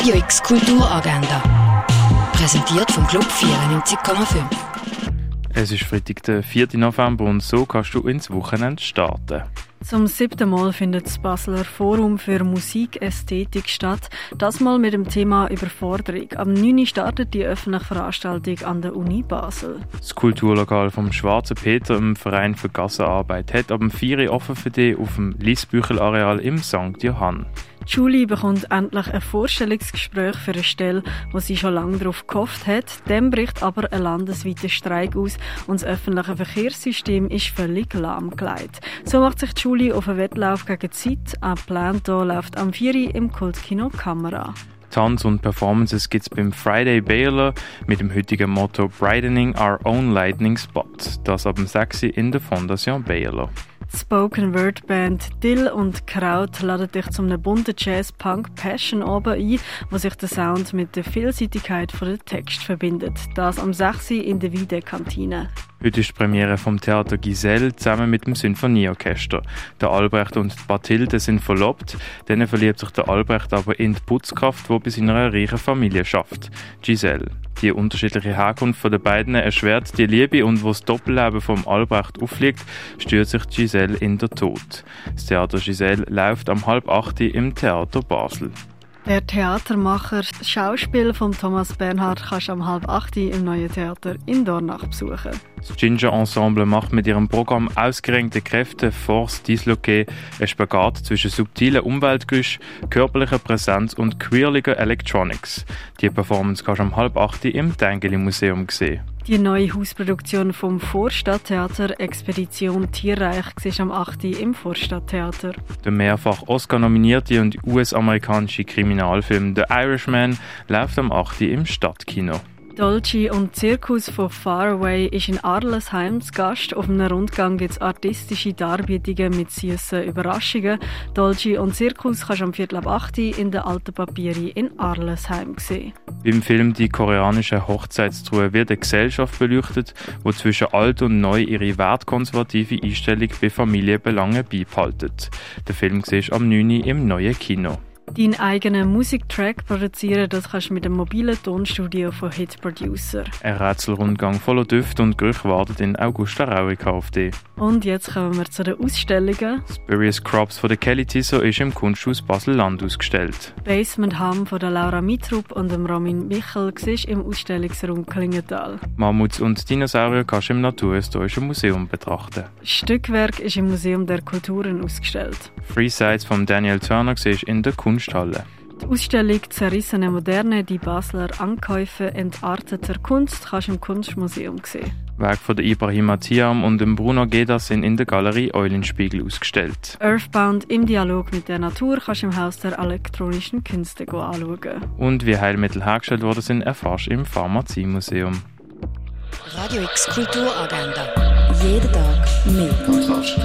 Radio X Kulturagenda. Präsentiert vom Club 94,5. Es ist Freitag, der 4. November und so kannst du ins Wochenende starten. Zum siebten Mal findet das Basler Forum für Musikästhetik statt. Das mal mit dem Thema Überforderung. Am 9. startet die öffentliche Veranstaltung an der Uni Basel. Das Kulturlokal vom Schwarzen Peter im Verein für Gassenarbeit hat ab dem 4. offen für dich auf dem Liesbüchel-Areal im St. Johann. Julie bekommt endlich ein Vorstellungsgespräch für eine Stelle, wo sie schon lange darauf gehofft hat. Dem bricht aber ein landesweiter Streik aus und das öffentliche Verkehrssystem ist völlig lahmgelegt. So macht sich Julie auf einen Wettlauf gegen Zeit. Ein Plan hier läuft am 4. im Kultkino Kamera. Tanz und Performances gibt es beim Friday Baylor mit dem heutigen Motto Brightening Our Own Lightning Spot. Das ab dem 6. in der Fondation Baylor. Spoken Word Band Dill und Kraut laden dich zum bunten Jazz Punk Passion oben ein, wo sich der Sound mit der Vielseitigkeit von der Text verbindet. Das am 6. in der Wiede Kantine. Heute ist die Premiere vom Theater Giselle zusammen mit dem Sinfonieorchester. Der Albrecht und die Bathilde sind verlobt, dann verliebt sich der Albrecht aber in die Putzkraft, die bei seiner reichen Familie schafft. Giselle. Die unterschiedliche Herkunft der beiden erschwert die Liebe und wo das Doppelleben vom Albrecht aufliegt, stört sich Giselle in der Tod. Das Theater Giselle läuft am halb acht im Theater Basel. Der Theatermacher Schauspiel von Thomas Bernhard kannst du am halb acht im neuen Theater in Dornach besuchen. Das Ginger Ensemble macht mit ihrem Programm Ausgerenkte Kräfte Force Disloqué ein Spagat zwischen subtilen Umweltgeräusch, körperlicher Präsenz und queerlicher Electronics. Die Performance kannst du am halb acht im Tengeli Museum sehen. Die neue Hausproduktion vom Vorstadttheater Expedition Tierreich siehst am 8. im Vorstadttheater. Der mehrfach Oscar-nominierte und US-amerikanische Kriminalfilm The Irishman läuft am 8. im Stadtkino. Dolce und Zirkus von Faraway ist in Arlesheim zu Gast. Auf einem Rundgang gibt es artistische Darbietungen mit süßen Überraschungen. Dolce und Zirkus kannst du am Viertel ab 8 in der Alten Papieri in Arlesheim sehen. Im Film Die koreanische Hochzeitstruhe wird eine Gesellschaft beleuchtet, wo zwischen alt und neu ihre wertkonservative Einstellung bei Familienbelangen beibehaltet. Der Film siehst am 9. im neuen Kino. Deinen eigenen Musiktrack produzieren, das kannst du mit dem mobilen Tonstudio von Hit Producer. Ein Rätselrundgang voller Düfte und Gerüche wartet in Augusta Raurica auf dich. Und jetzt kommen wir zu den Ausstellungen. Spurious Crops von der Kelly Tissot ist im Kunsthaus Basel-Land ausgestellt. Basement Ham von der Laura Mitrup und dem Romin Michel siehst im Ausstellungsraum Klingenthal. Mammuts und Dinosaurier kannst du im Naturhistorischen Museum betrachten. Stückwerk ist im Museum der Kulturen ausgestellt. Free Sites von Daniel Turner siehst in der Kunsthalle. Die Ausstellung Zerrissene Moderne, die Basler Ankäufe entarteter Kunst kannst du im Kunstmuseum sehen. Werk von der Ibrahim Tiam und dem Bruno Geda sind in der Galerie Eulenspiegel ausgestellt. Earthbound im Dialog mit der Natur kannst du im Haus der elektronischen Künste anschauen. Und wie Heilmittel hergestellt worden sind, erfährst du im Pharmaziemuseum. Radio X Kulturagenda. Jeden Tag mehr. Kontrast.